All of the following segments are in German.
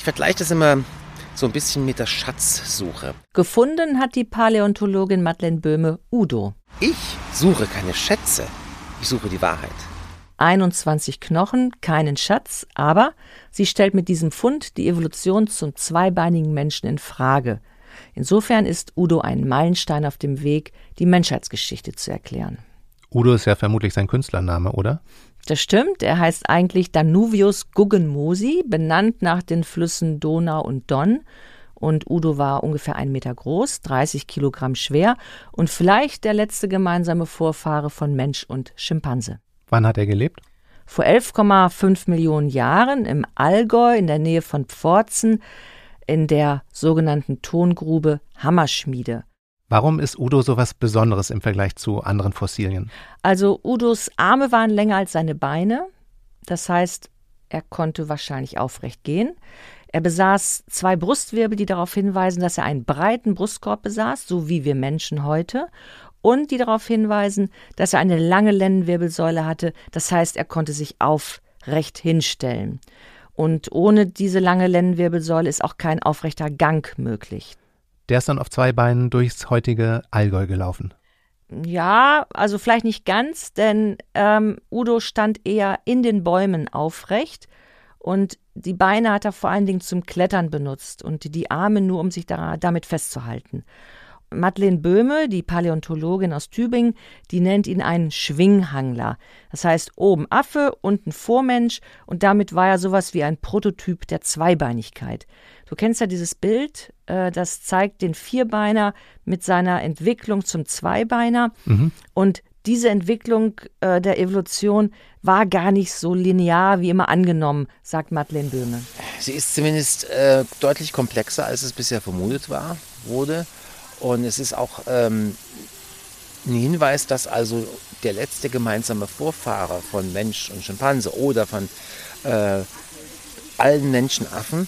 Ich vergleiche das immer so ein bisschen mit der Schatzsuche. Gefunden hat die Paläontologin Madeleine Böhme Udo. Ich suche keine Schätze, ich suche die Wahrheit. 21 Knochen, keinen Schatz, aber sie stellt mit diesem Fund die Evolution zum zweibeinigen Menschen in Frage. Insofern ist Udo ein Meilenstein auf dem Weg, die Menschheitsgeschichte zu erklären. Udo ist ja vermutlich sein Künstlername, oder? Das stimmt, er heißt eigentlich Danuvius Guggenmosi, benannt nach den Flüssen Donau und Don. Und Udo war ungefähr einen Meter groß, 30 Kilogramm schwer und vielleicht der letzte gemeinsame Vorfahre von Mensch und Schimpanse. Wann hat er gelebt? Vor 11,5 Millionen Jahren im Allgäu in der Nähe von Pforzen in der sogenannten Tongrube Hammerschmiede. Warum ist Udo so was Besonderes im Vergleich zu anderen Fossilien? Also Udos Arme waren länger als seine Beine. Das heißt, er konnte wahrscheinlich aufrecht gehen. Er besaß zwei Brustwirbel, die darauf hinweisen, dass er einen breiten Brustkorb besaß, so wie wir Menschen heute, und die darauf hinweisen, dass er eine lange Lendenwirbelsäule hatte, das heißt, er konnte sich aufrecht hinstellen. Und ohne diese lange Lendenwirbelsäule ist auch kein aufrechter Gang möglich. Der ist dann auf zwei Beinen durchs heutige Allgäu gelaufen. Ja, also vielleicht nicht ganz, denn ähm, Udo stand eher in den Bäumen aufrecht und die Beine hat er vor allen Dingen zum Klettern benutzt und die Arme nur, um sich da, damit festzuhalten. Madeleine Böhme, die Paläontologin aus Tübingen, die nennt ihn einen Schwinghangler. Das heißt, oben Affe, unten Vormensch und damit war er sowas wie ein Prototyp der Zweibeinigkeit. Du kennst ja dieses Bild, äh, das zeigt den Vierbeiner mit seiner Entwicklung zum Zweibeiner. Mhm. Und diese Entwicklung äh, der Evolution war gar nicht so linear wie immer angenommen, sagt Madeleine Böhme. Sie ist zumindest äh, deutlich komplexer, als es bisher vermutet war, wurde. Und es ist auch ähm, ein Hinweis, dass also der letzte gemeinsame Vorfahre von Mensch und Schimpanse oder von äh, allen Menschenaffen,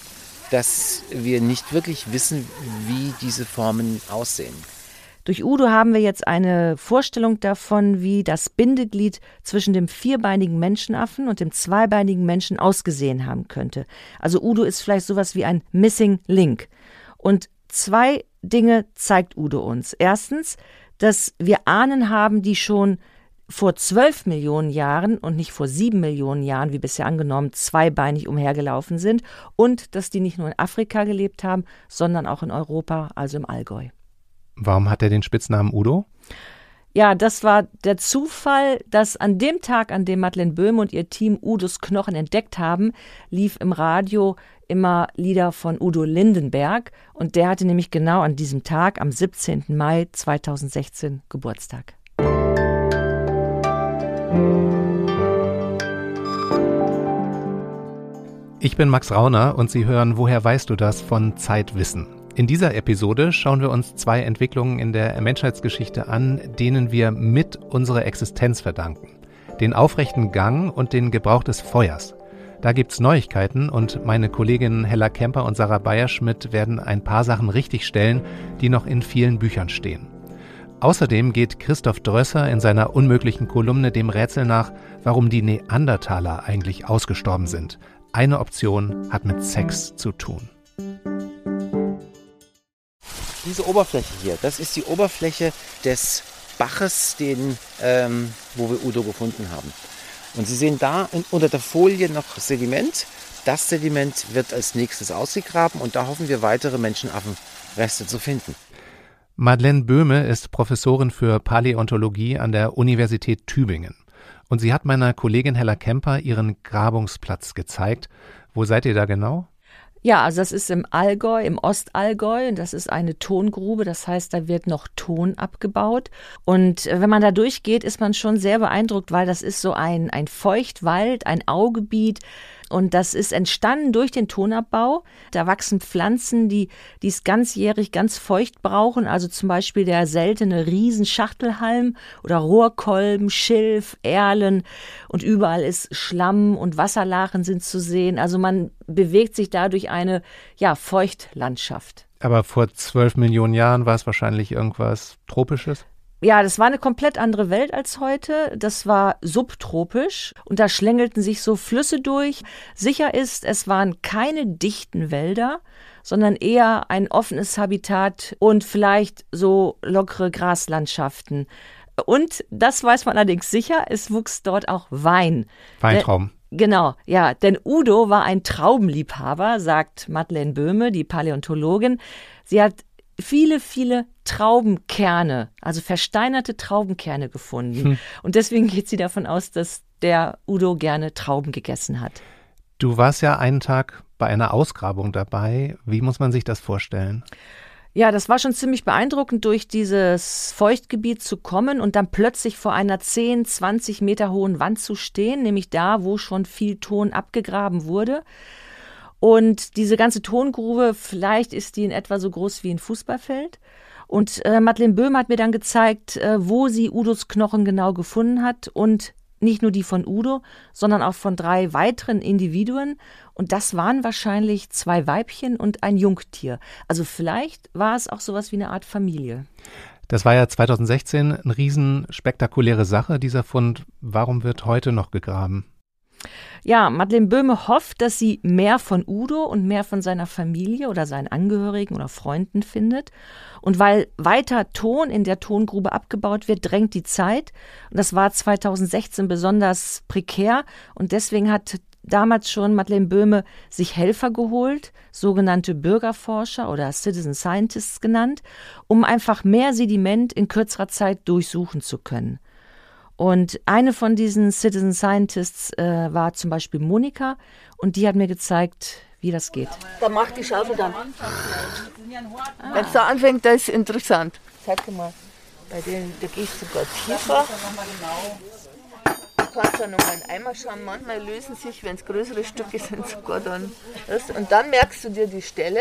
dass wir nicht wirklich wissen, wie diese Formen aussehen. Durch Udo haben wir jetzt eine Vorstellung davon, wie das Bindeglied zwischen dem vierbeinigen Menschenaffen und dem zweibeinigen Menschen ausgesehen haben könnte. Also Udo ist vielleicht sowas wie ein Missing Link. Und zwei Dinge zeigt Udo uns. Erstens, dass wir Ahnen haben, die schon vor zwölf Millionen Jahren und nicht vor sieben Millionen Jahren, wie bisher angenommen, zweibeinig umhergelaufen sind und dass die nicht nur in Afrika gelebt haben, sondern auch in Europa, also im Allgäu. Warum hat er den Spitznamen Udo? Ja, das war der Zufall, dass an dem Tag, an dem Madeleine Böhm und ihr Team Udos Knochen entdeckt haben, lief im Radio immer Lieder von Udo Lindenberg und der hatte nämlich genau an diesem Tag, am 17. Mai 2016, Geburtstag. Ich bin Max Rauner und Sie hören Woher weißt du das von Zeitwissen. In dieser Episode schauen wir uns zwei Entwicklungen in der Menschheitsgeschichte an, denen wir mit unserer Existenz verdanken. Den aufrechten Gang und den Gebrauch des Feuers. Da gibt's Neuigkeiten und meine Kolleginnen Hella Kemper und Sarah Bayerschmidt werden ein paar Sachen richtigstellen, die noch in vielen Büchern stehen. Außerdem geht Christoph Drösser in seiner unmöglichen Kolumne dem Rätsel nach, warum die Neandertaler eigentlich ausgestorben sind. Eine Option hat mit Sex zu tun. Diese Oberfläche hier, das ist die Oberfläche des Baches, den, ähm, wo wir Udo gefunden haben. Und Sie sehen da in, unter der Folie noch Sediment. Das Sediment wird als nächstes ausgegraben und da hoffen wir weitere Menschenaffenreste zu finden. Madeleine Böhme ist Professorin für Paläontologie an der Universität Tübingen. Und sie hat meiner Kollegin Hella Kemper ihren Grabungsplatz gezeigt. Wo seid ihr da genau? Ja, also das ist im Allgäu, im Ostallgäu. Und das ist eine Tongrube. Das heißt, da wird noch Ton abgebaut. Und äh, wenn man da durchgeht, ist man schon sehr beeindruckt, weil das ist so ein, ein Feuchtwald, ein Augebiet. Und das ist entstanden durch den Tonabbau. Da wachsen Pflanzen, die, die es ganzjährig ganz feucht brauchen. Also zum Beispiel der seltene Riesenschachtelhalm oder Rohrkolben, Schilf, Erlen. Und überall ist Schlamm und Wasserlachen sind zu sehen. Also man bewegt sich dadurch eine, ja, Feuchtlandschaft. Aber vor zwölf Millionen Jahren war es wahrscheinlich irgendwas Tropisches? Ja, das war eine komplett andere Welt als heute. Das war subtropisch und da schlängelten sich so Flüsse durch. Sicher ist, es waren keine dichten Wälder, sondern eher ein offenes Habitat und vielleicht so lockere Graslandschaften. Und das weiß man allerdings sicher, es wuchs dort auch Wein. Weintrauben. Genau, ja, denn Udo war ein Traubenliebhaber, sagt Madeleine Böhme, die Paläontologin. Sie hat viele, viele Traubenkerne, also versteinerte Traubenkerne gefunden. Hm. Und deswegen geht sie davon aus, dass der Udo gerne Trauben gegessen hat. Du warst ja einen Tag bei einer Ausgrabung dabei. Wie muss man sich das vorstellen? Ja, das war schon ziemlich beeindruckend, durch dieses Feuchtgebiet zu kommen und dann plötzlich vor einer 10, 20 Meter hohen Wand zu stehen, nämlich da, wo schon viel Ton abgegraben wurde. Und diese ganze Tongrube, vielleicht ist die in etwa so groß wie ein Fußballfeld. Und äh, Madeleine Böhm hat mir dann gezeigt, äh, wo sie Udos Knochen genau gefunden hat und nicht nur die von Udo, sondern auch von drei weiteren Individuen. Und das waren wahrscheinlich zwei Weibchen und ein Jungtier. Also vielleicht war es auch sowas wie eine Art Familie. Das war ja 2016 eine riesen spektakuläre Sache, dieser Fund. Warum wird heute noch gegraben? Ja, Madeleine Böhme hofft, dass sie mehr von Udo und mehr von seiner Familie oder seinen Angehörigen oder Freunden findet. Und weil weiter Ton in der Tongrube abgebaut wird, drängt die Zeit. Und das war 2016 besonders prekär. Und deswegen hat damals schon Madeleine Böhme sich Helfer geholt, sogenannte Bürgerforscher oder Citizen Scientists genannt, um einfach mehr Sediment in kürzerer Zeit durchsuchen zu können. Und eine von diesen Citizen Scientists äh, war zum Beispiel Monika und die hat mir gezeigt, wie das geht. Da macht die Schaufel dann. Wenn es da anfängt, das ist interessant. Sag mal, bei denen, da gehst du sogar tiefer. Du kannst dann nochmal einen Eimer schauen. Manchmal lösen sich, wenn es größere Stücke sind, sogar dann. Das. Und dann merkst du dir die Stelle.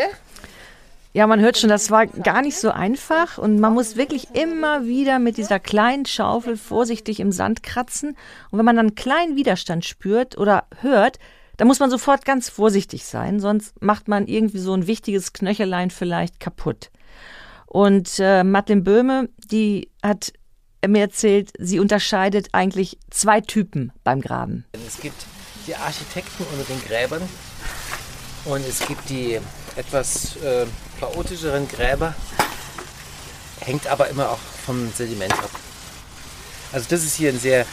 Ja, man hört schon, das war gar nicht so einfach und man muss wirklich immer wieder mit dieser kleinen Schaufel vorsichtig im Sand kratzen. Und wenn man dann einen kleinen Widerstand spürt oder hört, dann muss man sofort ganz vorsichtig sein, sonst macht man irgendwie so ein wichtiges Knöchelein vielleicht kaputt. Und äh, Madeleine Böhme, die hat mir erzählt, sie unterscheidet eigentlich zwei Typen beim Graben. Es gibt die Architekten unter den Gräbern und es gibt die etwas äh, chaotischeren Gräber. Hängt aber immer auch vom Sediment ab. Also das ist hier ein sehr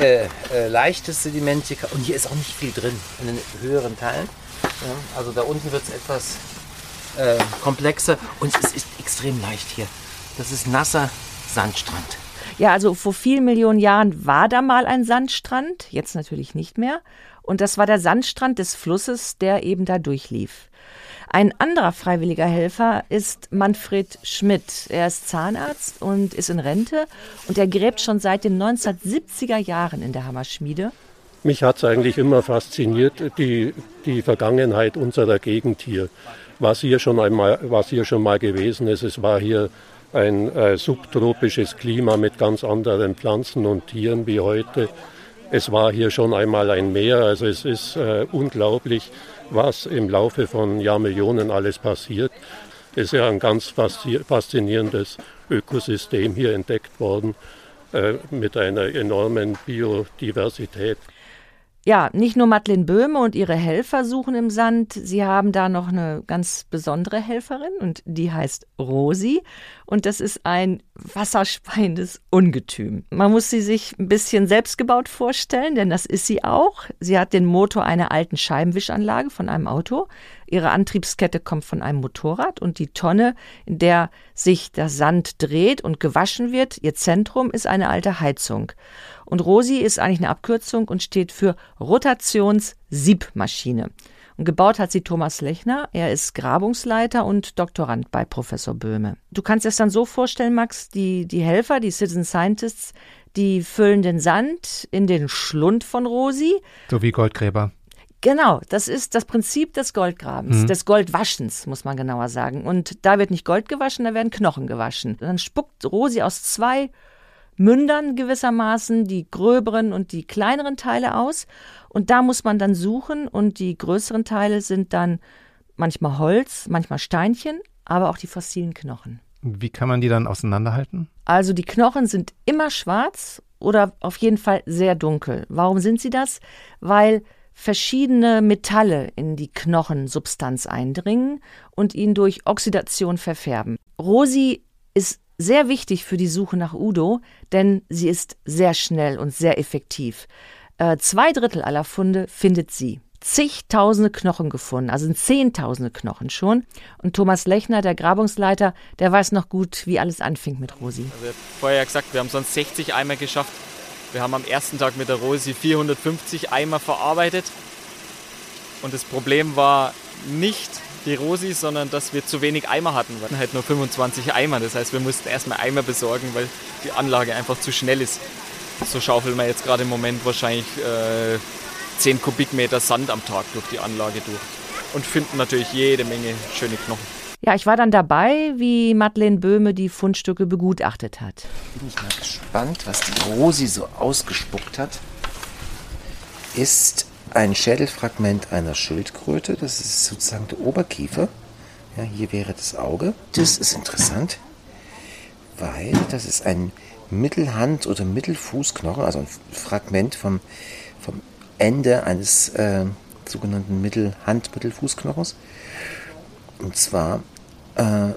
äh, äh, leichtes Sediment hier, und hier ist auch nicht viel drin in den höheren Teilen. Ja, also da unten wird es etwas äh, komplexer und es ist extrem leicht hier. Das ist nasser Sandstrand. Ja, also vor vielen Millionen Jahren war da mal ein Sandstrand, jetzt natürlich nicht mehr. Und das war der Sandstrand des Flusses, der eben da durchlief. Ein anderer freiwilliger Helfer ist Manfred Schmidt. Er ist Zahnarzt und ist in Rente und er gräbt schon seit den 1970er Jahren in der Hammerschmiede. Mich hat es eigentlich immer fasziniert, die, die Vergangenheit unserer Gegend hier. Was hier schon einmal, was hier schon mal gewesen ist, es war hier ein äh, subtropisches Klima mit ganz anderen Pflanzen und Tieren wie heute. Es war hier schon einmal ein Meer, also es ist äh, unglaublich, was im Laufe von Jahrmillionen alles passiert. Es ist ja ein ganz faszinierendes Ökosystem hier entdeckt worden äh, mit einer enormen Biodiversität. Ja, nicht nur Madeleine Böhme und ihre Helfer suchen im Sand, sie haben da noch eine ganz besondere Helferin und die heißt Rosi und das ist ein wasserspeiendes Ungetüm. Man muss sie sich ein bisschen selbstgebaut vorstellen, denn das ist sie auch. Sie hat den Motor einer alten Scheibenwischanlage von einem Auto. Ihre Antriebskette kommt von einem Motorrad und die Tonne, in der sich der Sand dreht und gewaschen wird, ihr Zentrum ist eine alte Heizung. Und ROSI ist eigentlich eine Abkürzung und steht für Rotations-Siebmaschine. Und gebaut hat sie Thomas Lechner. Er ist Grabungsleiter und Doktorand bei Professor Böhme. Du kannst es dann so vorstellen, Max, die, die Helfer, die Citizen Scientists, die füllen den Sand in den Schlund von Rosi. So wie Goldgräber. Genau, das ist das Prinzip des Goldgrabens, mhm. des Goldwaschens, muss man genauer sagen. Und da wird nicht Gold gewaschen, da werden Knochen gewaschen. Und dann spuckt Rosi aus zwei Mündern gewissermaßen die gröberen und die kleineren Teile aus. Und da muss man dann suchen und die größeren Teile sind dann manchmal Holz, manchmal Steinchen, aber auch die fossilen Knochen. Wie kann man die dann auseinanderhalten? Also die Knochen sind immer schwarz oder auf jeden Fall sehr dunkel. Warum sind sie das? Weil verschiedene Metalle in die Knochensubstanz eindringen und ihn durch Oxidation verfärben. Rosi ist sehr wichtig für die Suche nach Udo, denn sie ist sehr schnell und sehr effektiv. Äh, zwei Drittel aller Funde findet sie zigtausende Knochen gefunden, also zehntausende Knochen schon. Und Thomas Lechner, der Grabungsleiter, der weiß noch gut, wie alles anfing mit Rosi. Also ich habe vorher gesagt, wir haben sonst 60 Eimer geschafft. Wir haben am ersten Tag mit der Rosi 450 Eimer verarbeitet. Und das Problem war nicht die Rosi, sondern dass wir zu wenig Eimer hatten. Wir hatten halt nur 25 Eimer. Das heißt, wir mussten erstmal Eimer besorgen, weil die Anlage einfach zu schnell ist. So schaufeln wir jetzt gerade im Moment wahrscheinlich äh, 10 Kubikmeter Sand am Tag durch die Anlage durch und finden natürlich jede Menge schöne Knochen. Ja, ich war dann dabei, wie Madeleine Böhme die Fundstücke begutachtet hat. Bin ich mal gespannt, was die Rosi so ausgespuckt hat. Ist ein Schädelfragment einer Schildkröte. Das ist sozusagen der Oberkiefer. Ja, hier wäre das Auge. Das ist interessant, weil das ist ein Mittelhand- oder Mittelfußknochen, also ein Fragment vom, vom Ende eines äh, sogenannten Mittelhand-Mittelfußknochens. Und zwar äh,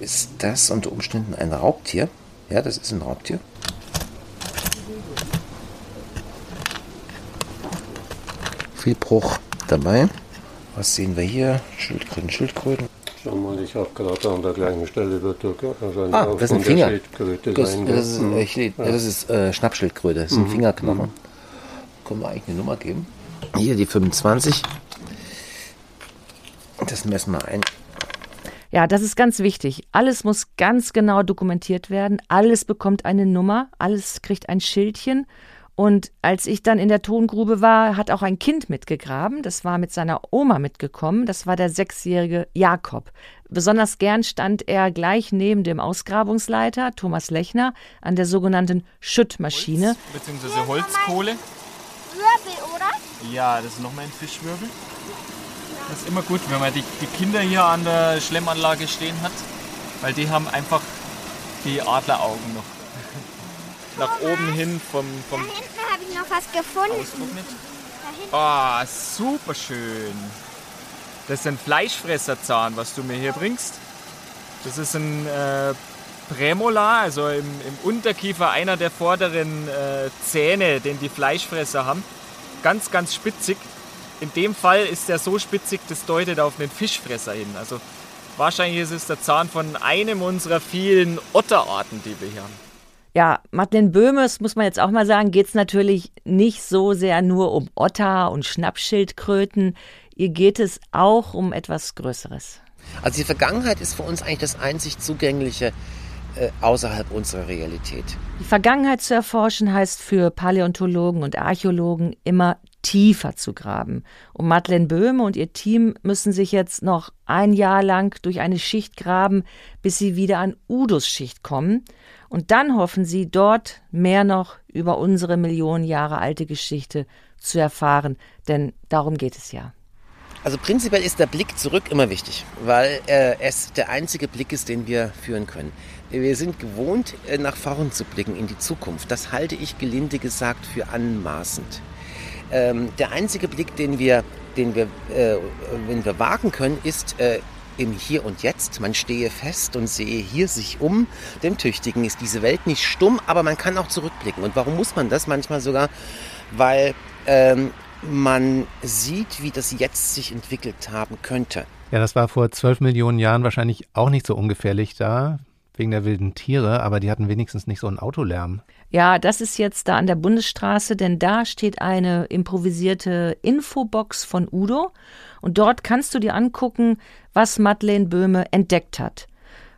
ist das unter Umständen ein Raubtier. Ja, das ist ein Raubtier. Viel Bruch dabei. Was sehen wir hier? Schildkröten, Schildkröten. Schau mal, ich habe gerade an der gleichen Stelle wird wahrscheinlich ah, das ist ein Finger. Das, das, ist, ich, ja. das ist äh, Schnappschildkröte, das ist ein mhm. Fingerknochen. Mhm können wir eigentlich eine Nummer geben. Hier die 25. Das messen wir ein. Ja, das ist ganz wichtig. Alles muss ganz genau dokumentiert werden. Alles bekommt eine Nummer. Alles kriegt ein Schildchen. Und als ich dann in der Tongrube war, hat auch ein Kind mitgegraben. Das war mit seiner Oma mitgekommen. Das war der sechsjährige Jakob. Besonders gern stand er gleich neben dem Ausgrabungsleiter Thomas Lechner an der sogenannten Schüttmaschine. Holz, beziehungsweise Holzkohle. Wirbel, oder? Ja, das ist nochmal ein Fischwirbel. Das ist immer gut, wenn man die, die Kinder hier an der Schlemmanlage stehen hat, weil die haben einfach die Adleraugen noch. Nach oben hin vom, vom Da hinten habe ich noch was gefunden. Ah, oh, super schön. Das ist ein Fleischfresserzahn, was du mir hier bringst. Das ist ein äh, Prämolar, also im, im, Unterkiefer einer der vorderen äh, Zähne, den die Fleischfresser haben. Ganz, ganz spitzig. In dem Fall ist er so spitzig, das deutet auf einen Fischfresser hin. Also wahrscheinlich ist es der Zahn von einem unserer vielen Otterarten, die wir hier haben. Ja, Madeleine Böhmes, muss man jetzt auch mal sagen, geht es natürlich nicht so sehr nur um Otter und Schnappschildkröten. Ihr geht es auch um etwas Größeres. Also die Vergangenheit ist für uns eigentlich das einzig zugängliche äh, außerhalb unserer Realität. Die Vergangenheit zu erforschen heißt für Paläontologen und Archäologen immer tiefer zu graben. Und Madeleine Böhme und ihr Team müssen sich jetzt noch ein Jahr lang durch eine Schicht graben, bis sie wieder an Udos Schicht kommen. Und dann hoffen sie, dort mehr noch über unsere Millionen Jahre alte Geschichte zu erfahren. Denn darum geht es ja. Also prinzipiell ist der Blick zurück immer wichtig, weil äh, es der einzige Blick ist, den wir führen können. Wir sind gewohnt, äh, nach vorn zu blicken in die Zukunft. Das halte ich gelinde gesagt für anmaßend. Ähm, der einzige Blick, den wir, den wir, äh, wenn wir wagen können, ist äh, im Hier und Jetzt. Man stehe fest und sehe hier sich um. Dem Tüchtigen ist diese Welt nicht stumm, aber man kann auch zurückblicken. Und warum muss man das manchmal sogar? Weil ähm, man sieht, wie das jetzt sich entwickelt haben könnte. Ja, das war vor zwölf Millionen Jahren wahrscheinlich auch nicht so ungefährlich da, wegen der wilden Tiere, aber die hatten wenigstens nicht so einen Autolärm. Ja, das ist jetzt da an der Bundesstraße, denn da steht eine improvisierte Infobox von Udo und dort kannst du dir angucken, was Madeleine Böhme entdeckt hat.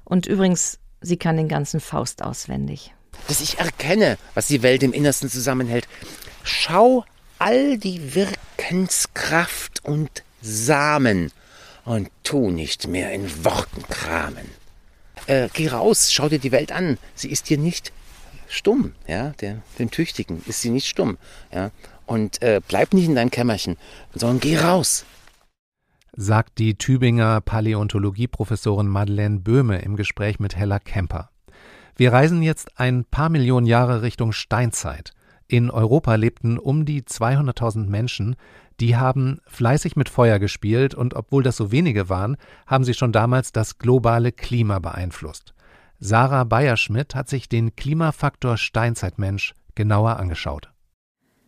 Und übrigens, sie kann den ganzen Faust auswendig. Dass ich erkenne, was die Welt im Innersten zusammenhält. Schau all die Wirkenskraft und Samen und tu nicht mehr in Worten kramen. Äh, geh raus, schau dir die Welt an. Sie ist dir nicht stumm, ja, der, dem Tüchtigen ist sie nicht stumm, ja. Und äh, bleib nicht in deinem Kämmerchen, sondern geh raus. sagt die Tübinger Paläontologieprofessorin Madeleine Böhme im Gespräch mit Hella Kemper. Wir reisen jetzt ein paar Millionen Jahre Richtung Steinzeit. In Europa lebten um die 200.000 Menschen, die haben fleißig mit Feuer gespielt und obwohl das so wenige waren, haben sie schon damals das globale Klima beeinflusst. Sarah Bayerschmidt hat sich den Klimafaktor Steinzeitmensch genauer angeschaut.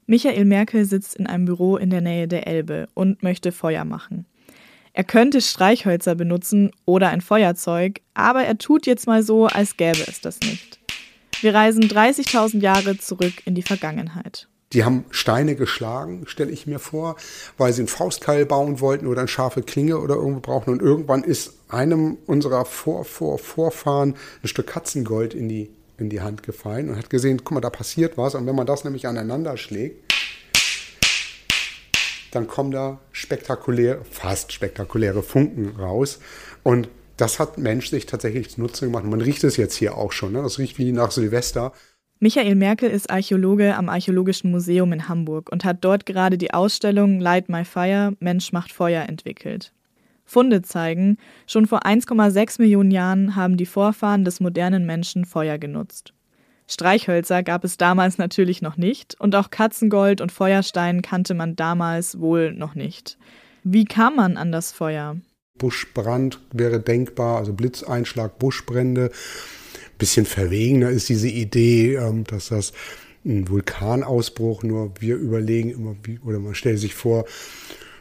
Michael Merkel sitzt in einem Büro in der Nähe der Elbe und möchte Feuer machen. Er könnte Streichhölzer benutzen oder ein Feuerzeug, aber er tut jetzt mal so, als gäbe es das nicht. Wir reisen 30.000 Jahre zurück in die Vergangenheit. Die haben Steine geschlagen, stelle ich mir vor, weil sie einen Faustkeil bauen wollten oder eine scharfe Klinge oder irgendwo brauchen. Und irgendwann ist einem unserer Vor -Vor Vorfahren ein Stück Katzengold in die, in die Hand gefallen und hat gesehen, guck mal, da passiert was. Und wenn man das nämlich aneinander schlägt, dann kommen da spektakuläre, fast spektakuläre Funken raus. Und das hat Mensch sich tatsächlich zunutze gemacht. Man riecht es jetzt hier auch schon. Ne? Das riecht wie nach Silvester. Michael Merkel ist Archäologe am Archäologischen Museum in Hamburg und hat dort gerade die Ausstellung Light My Fire Mensch macht Feuer entwickelt. Funde zeigen, schon vor 1,6 Millionen Jahren haben die Vorfahren des modernen Menschen Feuer genutzt. Streichhölzer gab es damals natürlich noch nicht und auch Katzengold und Feuerstein kannte man damals wohl noch nicht. Wie kam man an das Feuer? Buschbrand wäre denkbar, also Blitzeinschlag, Buschbrände bisschen verwegener ist diese Idee, ähm, dass das ein Vulkanausbruch, nur wir überlegen immer, wie, oder man stellt sich vor,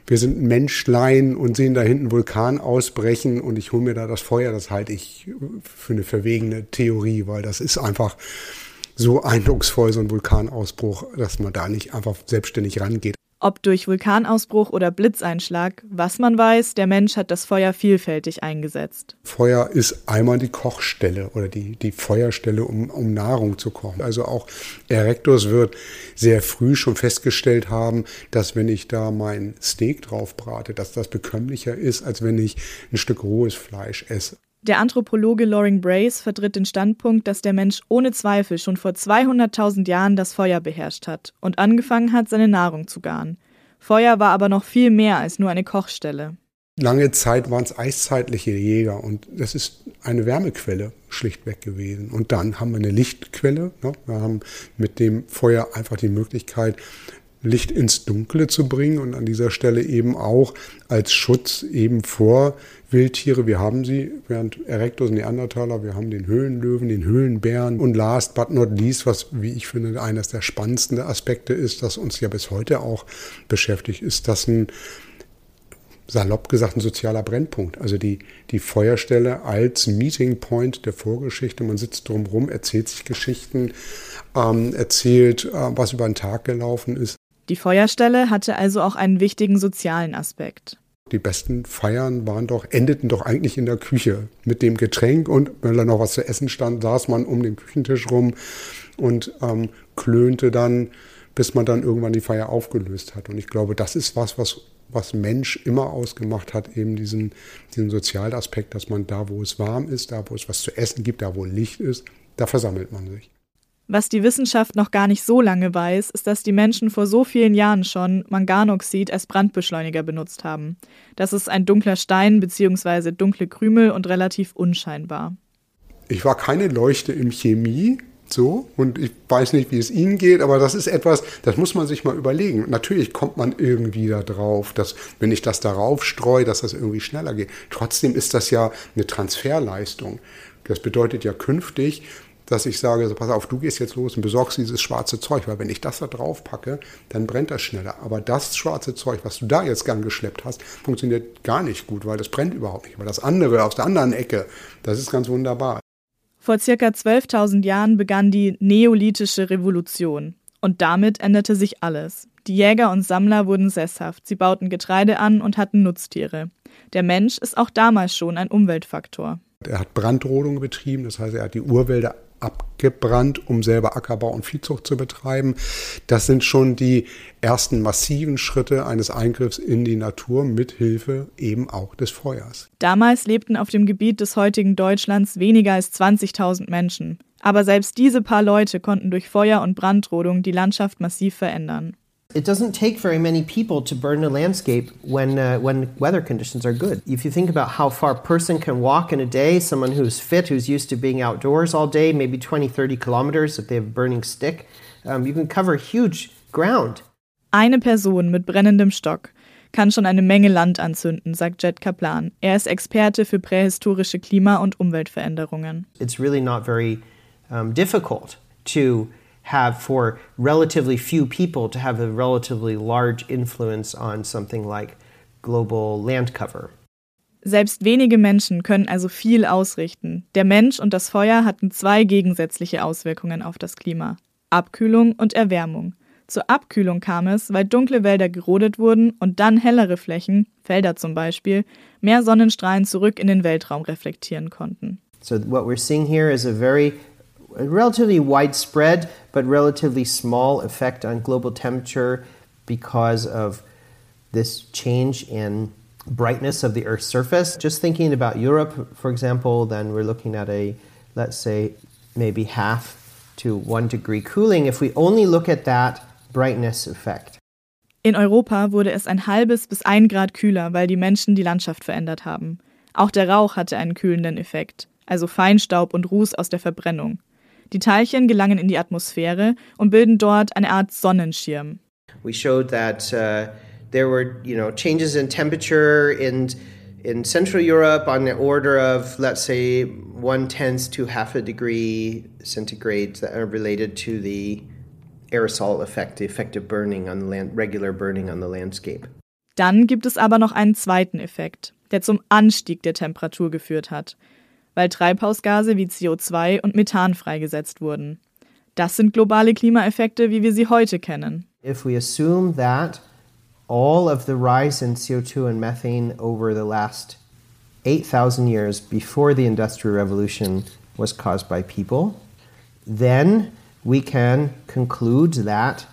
wir sind Menschlein und sehen da hinten Vulkan ausbrechen und ich hole mir da das Feuer, das halte ich für eine verwegene Theorie, weil das ist einfach so eindrucksvoll, so ein Vulkanausbruch, dass man da nicht einfach selbstständig rangeht. Ob durch Vulkanausbruch oder Blitzeinschlag, was man weiß, der Mensch hat das Feuer vielfältig eingesetzt. Feuer ist einmal die Kochstelle oder die, die Feuerstelle, um, um Nahrung zu kochen. Also auch Erectus wird sehr früh schon festgestellt haben, dass wenn ich da mein Steak drauf brate, dass das bekömmlicher ist, als wenn ich ein Stück rohes Fleisch esse. Der Anthropologe Loring Brace vertritt den Standpunkt, dass der Mensch ohne Zweifel schon vor 200.000 Jahren das Feuer beherrscht hat und angefangen hat, seine Nahrung zu garen. Feuer war aber noch viel mehr als nur eine Kochstelle. Lange Zeit waren es eiszeitliche Jäger und das ist eine Wärmequelle schlichtweg gewesen. Und dann haben wir eine Lichtquelle. Ne? Wir haben mit dem Feuer einfach die Möglichkeit, Licht ins Dunkle zu bringen und an dieser Stelle eben auch als Schutz eben vor Wildtiere. Wir haben sie, während Erectus Neandertaler, wir haben den Höhlenlöwen, den Höhlenbären und last but not least, was, wie ich finde, eines der spannendsten Aspekte ist, das uns ja bis heute auch beschäftigt, ist, dass ein salopp gesagt ein sozialer Brennpunkt. Also die, die Feuerstelle als Meeting Point der Vorgeschichte. Man sitzt drumherum, erzählt sich Geschichten, ähm, erzählt, äh, was über den Tag gelaufen ist. Die Feuerstelle hatte also auch einen wichtigen sozialen Aspekt. Die besten Feiern waren doch, endeten doch eigentlich in der Küche mit dem Getränk und wenn da noch was zu essen stand, saß man um den Küchentisch rum und ähm, klönte dann, bis man dann irgendwann die Feier aufgelöst hat. Und ich glaube, das ist was, was, was Mensch immer ausgemacht hat, eben diesen, diesen sozialen dass man da, wo es warm ist, da, wo es was zu essen gibt, da, wo Licht ist, da versammelt man sich. Was die Wissenschaft noch gar nicht so lange weiß, ist, dass die Menschen vor so vielen Jahren schon Manganoxid als Brandbeschleuniger benutzt haben. Das ist ein dunkler Stein bzw. dunkle Krümel und relativ unscheinbar. Ich war keine Leuchte im Chemie, so, und ich weiß nicht, wie es Ihnen geht, aber das ist etwas, das muss man sich mal überlegen. Natürlich kommt man irgendwie da drauf, dass, wenn ich das darauf streue, dass das irgendwie schneller geht. Trotzdem ist das ja eine Transferleistung. Das bedeutet ja künftig, dass ich sage, so, pass auf, du gehst jetzt los und besorgst dieses schwarze Zeug, weil wenn ich das da drauf packe, dann brennt das schneller. Aber das schwarze Zeug, was du da jetzt gern geschleppt hast, funktioniert gar nicht gut, weil das brennt überhaupt nicht. Aber das andere aus der anderen Ecke, das ist ganz wunderbar. Vor circa 12.000 Jahren begann die Neolithische Revolution. Und damit änderte sich alles. Die Jäger und Sammler wurden sesshaft, sie bauten Getreide an und hatten Nutztiere. Der Mensch ist auch damals schon ein Umweltfaktor. Er hat Brandrodung betrieben, das heißt, er hat die Urwälder abgebrannt, um selber Ackerbau und Viehzucht zu betreiben. Das sind schon die ersten massiven Schritte eines Eingriffs in die Natur mit Hilfe eben auch des Feuers. Damals lebten auf dem Gebiet des heutigen Deutschlands weniger als 20.000 Menschen. Aber selbst diese paar Leute konnten durch Feuer und Brandrodung die Landschaft massiv verändern. It doesn't take very many people to burn a landscape when, uh, when weather conditions are good. If you think about how far a person can walk in a day, someone who's fit, who's used to being outdoors all day, maybe 20, 30 kilometers if they have a burning stick, um, you can cover huge ground. Eine Person mit brennendem Stock kann schon eine Menge Land anzünden, sagt Jed Kaplan. Er ist Experte für prähistorische Klima- und Umweltveränderungen. It's really not very um, difficult to have for relatively few people to have a relatively large influence on something like global land cover. Selbst wenige Menschen können also viel ausrichten. Der Mensch und das Feuer hatten zwei gegensätzliche Auswirkungen auf das Klima. Abkühlung und Erwärmung. Zur Abkühlung kam es, weil dunkle Wälder gerodet wurden und dann hellere Flächen, Felder zum Beispiel, mehr Sonnenstrahlen zurück in den Weltraum reflektieren konnten. So what we're seeing here is a very a relatively widespread but relatively small effect on global temperature because of this change in brightness of the Earth's surface. Just thinking about Europe, for example, then we're looking at a, let's say, maybe half to one degree cooling if we only look at that brightness effect. In Europa wurde es ein halbes bis ein Grad kühler, weil die Menschen die Landschaft verändert haben. Auch der Rauch hatte einen kühlenden Effekt, also Feinstaub und Ruß aus der Verbrennung. Die Teilchen gelangen in die Atmosphäre und bilden dort eine Art Sonnenschirm. We showed that uh, there were, you know, changes in temperature in in Central Europe on the order of, let's say, one tenth to half a degree centigrade that are related to the aerosol effect, the effect of burning on the land, regular burning on the landscape. Dann gibt es aber noch einen zweiten Effekt, der zum Anstieg der Temperatur geführt hat weil Treibhausgase wie CO2 und Methan freigesetzt wurden. Das sind globale Klimaeffekte, wie wir sie heute kennen. If we assume that all of the rise in CO2 and methane over the last 8,000 years before the Industrial Revolution was caused by people, then we can conclude that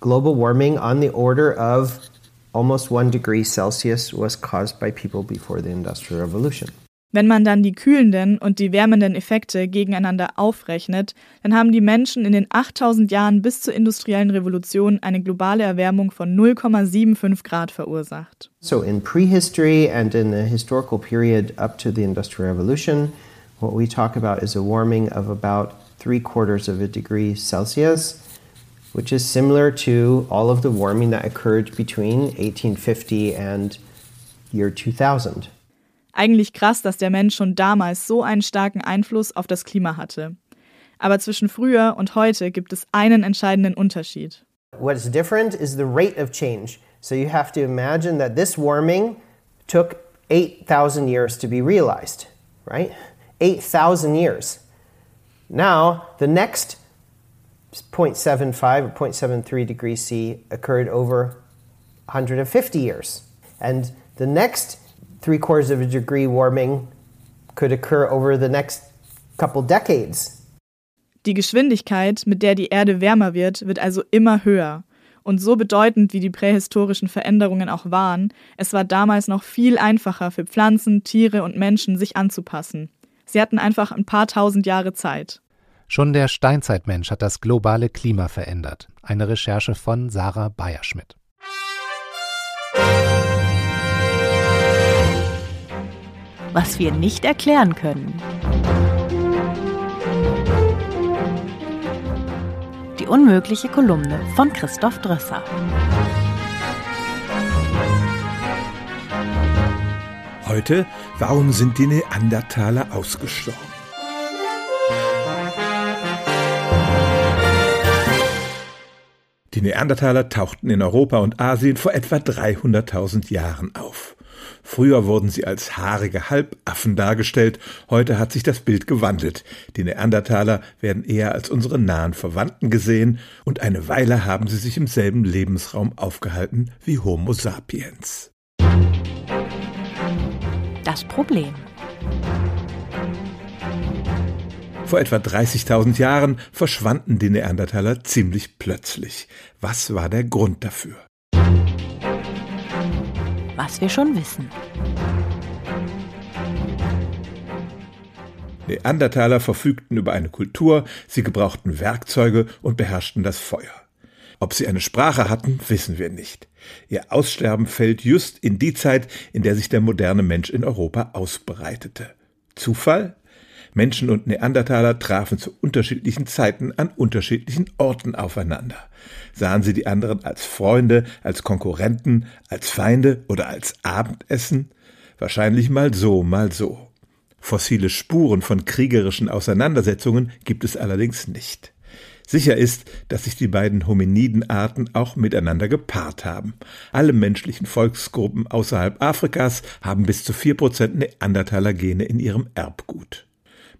global warming on the order of almost one degree Celsius was caused by people before the Industrial Revolution. Wenn man dann die kühlenden und die wärmenden Effekte gegeneinander aufrechnet, dann haben die Menschen in den 8000 Jahren bis zur industriellen Revolution eine globale Erwärmung von 0,75 Grad verursacht. So in prehistory and in the historical period up to the industrial revolution, what we talk about is a warming of about three quarters of a degree Celsius, which is similar to all of the warming that occurred between 1850 and year 2000. Eigentlich krass, dass der Mensch schon damals so einen starken Einfluss auf das Klima hatte. Aber zwischen früher und heute gibt es einen entscheidenden Unterschied. What's different is the rate of change. So you have to imagine that this warming took 8,000 years to be realized, right? 8,000 years. Now, the next 0.75 or 0.73 degrees C occurred over 150 years. And the next three quarters of a degree warming could occur over the next couple decades. Die Geschwindigkeit, mit der die Erde wärmer wird, wird also immer höher. Und so bedeutend wie die prähistorischen Veränderungen auch waren, es war damals noch viel einfacher für Pflanzen, Tiere und Menschen, sich anzupassen. Sie hatten einfach ein paar tausend Jahre Zeit. Schon der Steinzeitmensch hat das globale Klima verändert. Eine Recherche von Sarah Bayerschmidt. Was wir nicht erklären können. Die unmögliche Kolumne von Christoph Drösser. Heute, warum sind die Neandertaler ausgestorben? Die Neandertaler tauchten in Europa und Asien vor etwa 300.000 Jahren auf. Früher wurden sie als haarige Halbaffen dargestellt, heute hat sich das Bild gewandelt. Die Neandertaler werden eher als unsere nahen Verwandten gesehen und eine Weile haben sie sich im selben Lebensraum aufgehalten wie Homo sapiens. Das Problem. Vor etwa 30.000 Jahren verschwanden die Neandertaler ziemlich plötzlich. Was war der Grund dafür? Was wir schon wissen. Neandertaler verfügten über eine Kultur, sie gebrauchten Werkzeuge und beherrschten das Feuer. Ob sie eine Sprache hatten, wissen wir nicht. Ihr Aussterben fällt just in die Zeit, in der sich der moderne Mensch in Europa ausbreitete. Zufall? Menschen und Neandertaler trafen zu unterschiedlichen Zeiten an unterschiedlichen Orten aufeinander. Sahen sie die anderen als Freunde, als Konkurrenten, als Feinde oder als Abendessen? Wahrscheinlich mal so, mal so. Fossile Spuren von kriegerischen Auseinandersetzungen gibt es allerdings nicht. Sicher ist, dass sich die beiden Hominidenarten auch miteinander gepaart haben. Alle menschlichen Volksgruppen außerhalb Afrikas haben bis zu vier Prozent Neandertaler-Gene in ihrem Erbgut.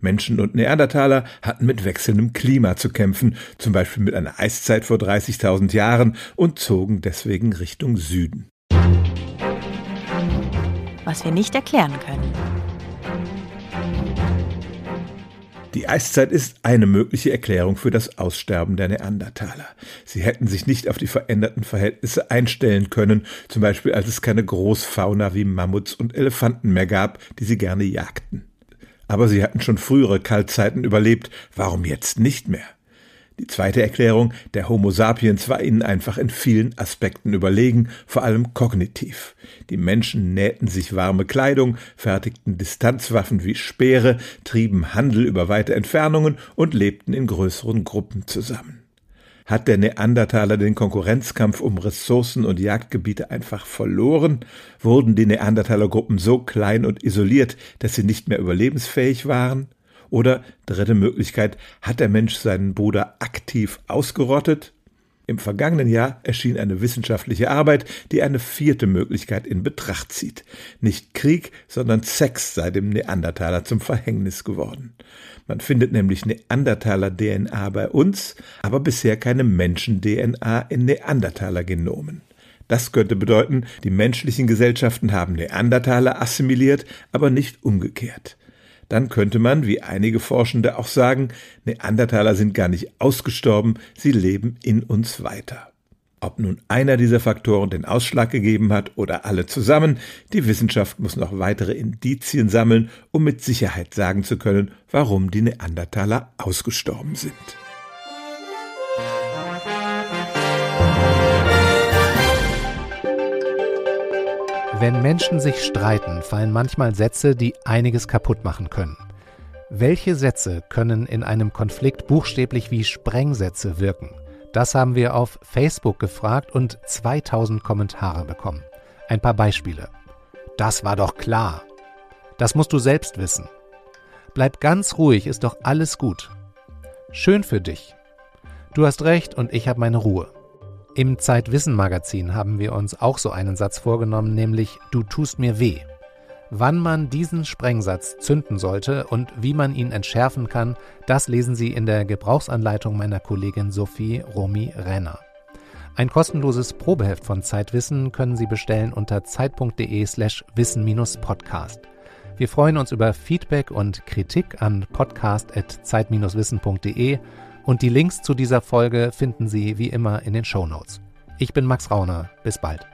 Menschen und Neandertaler hatten mit wechselndem Klima zu kämpfen, zum Beispiel mit einer Eiszeit vor 30.000 Jahren und zogen deswegen Richtung Süden. Was wir nicht erklären können. Die Eiszeit ist eine mögliche Erklärung für das Aussterben der Neandertaler. Sie hätten sich nicht auf die veränderten Verhältnisse einstellen können, zum Beispiel als es keine Großfauna wie Mammuts und Elefanten mehr gab, die sie gerne jagten. Aber sie hatten schon frühere Kaltzeiten überlebt, warum jetzt nicht mehr? Die zweite Erklärung, der Homo sapiens war ihnen einfach in vielen Aspekten überlegen, vor allem kognitiv. Die Menschen nähten sich warme Kleidung, fertigten Distanzwaffen wie Speere, trieben Handel über weite Entfernungen und lebten in größeren Gruppen zusammen. Hat der Neandertaler den Konkurrenzkampf um Ressourcen und Jagdgebiete einfach verloren? Wurden die Neandertalergruppen so klein und isoliert, dass sie nicht mehr überlebensfähig waren? Oder dritte Möglichkeit, hat der Mensch seinen Bruder aktiv ausgerottet? Im vergangenen Jahr erschien eine wissenschaftliche Arbeit, die eine vierte Möglichkeit in Betracht zieht. Nicht Krieg, sondern Sex sei dem Neandertaler zum Verhängnis geworden. Man findet nämlich Neandertaler-DNA bei uns, aber bisher keine Menschen-DNA in Neandertaler-Genomen. Das könnte bedeuten, die menschlichen Gesellschaften haben Neandertaler assimiliert, aber nicht umgekehrt dann könnte man, wie einige Forschende auch sagen, Neandertaler sind gar nicht ausgestorben, sie leben in uns weiter. Ob nun einer dieser Faktoren den Ausschlag gegeben hat oder alle zusammen, die Wissenschaft muss noch weitere Indizien sammeln, um mit Sicherheit sagen zu können, warum die Neandertaler ausgestorben sind. Wenn Menschen sich streiten, fallen manchmal Sätze, die einiges kaputt machen können. Welche Sätze können in einem Konflikt buchstäblich wie Sprengsätze wirken? Das haben wir auf Facebook gefragt und 2000 Kommentare bekommen. Ein paar Beispiele. Das war doch klar. Das musst du selbst wissen. Bleib ganz ruhig, ist doch alles gut. Schön für dich. Du hast recht und ich habe meine Ruhe. Im Zeitwissen-Magazin haben wir uns auch so einen Satz vorgenommen, nämlich Du tust mir weh. Wann man diesen Sprengsatz zünden sollte und wie man ihn entschärfen kann, das lesen Sie in der Gebrauchsanleitung meiner Kollegin Sophie Romy Renner. Ein kostenloses Probeheft von Zeitwissen können Sie bestellen unter zeit.de slash wissen-podcast. Wir freuen uns über Feedback und Kritik an podcast.zeit-wissen.de und die Links zu dieser Folge finden Sie wie immer in den Show Notes. Ich bin Max Rauner. Bis bald.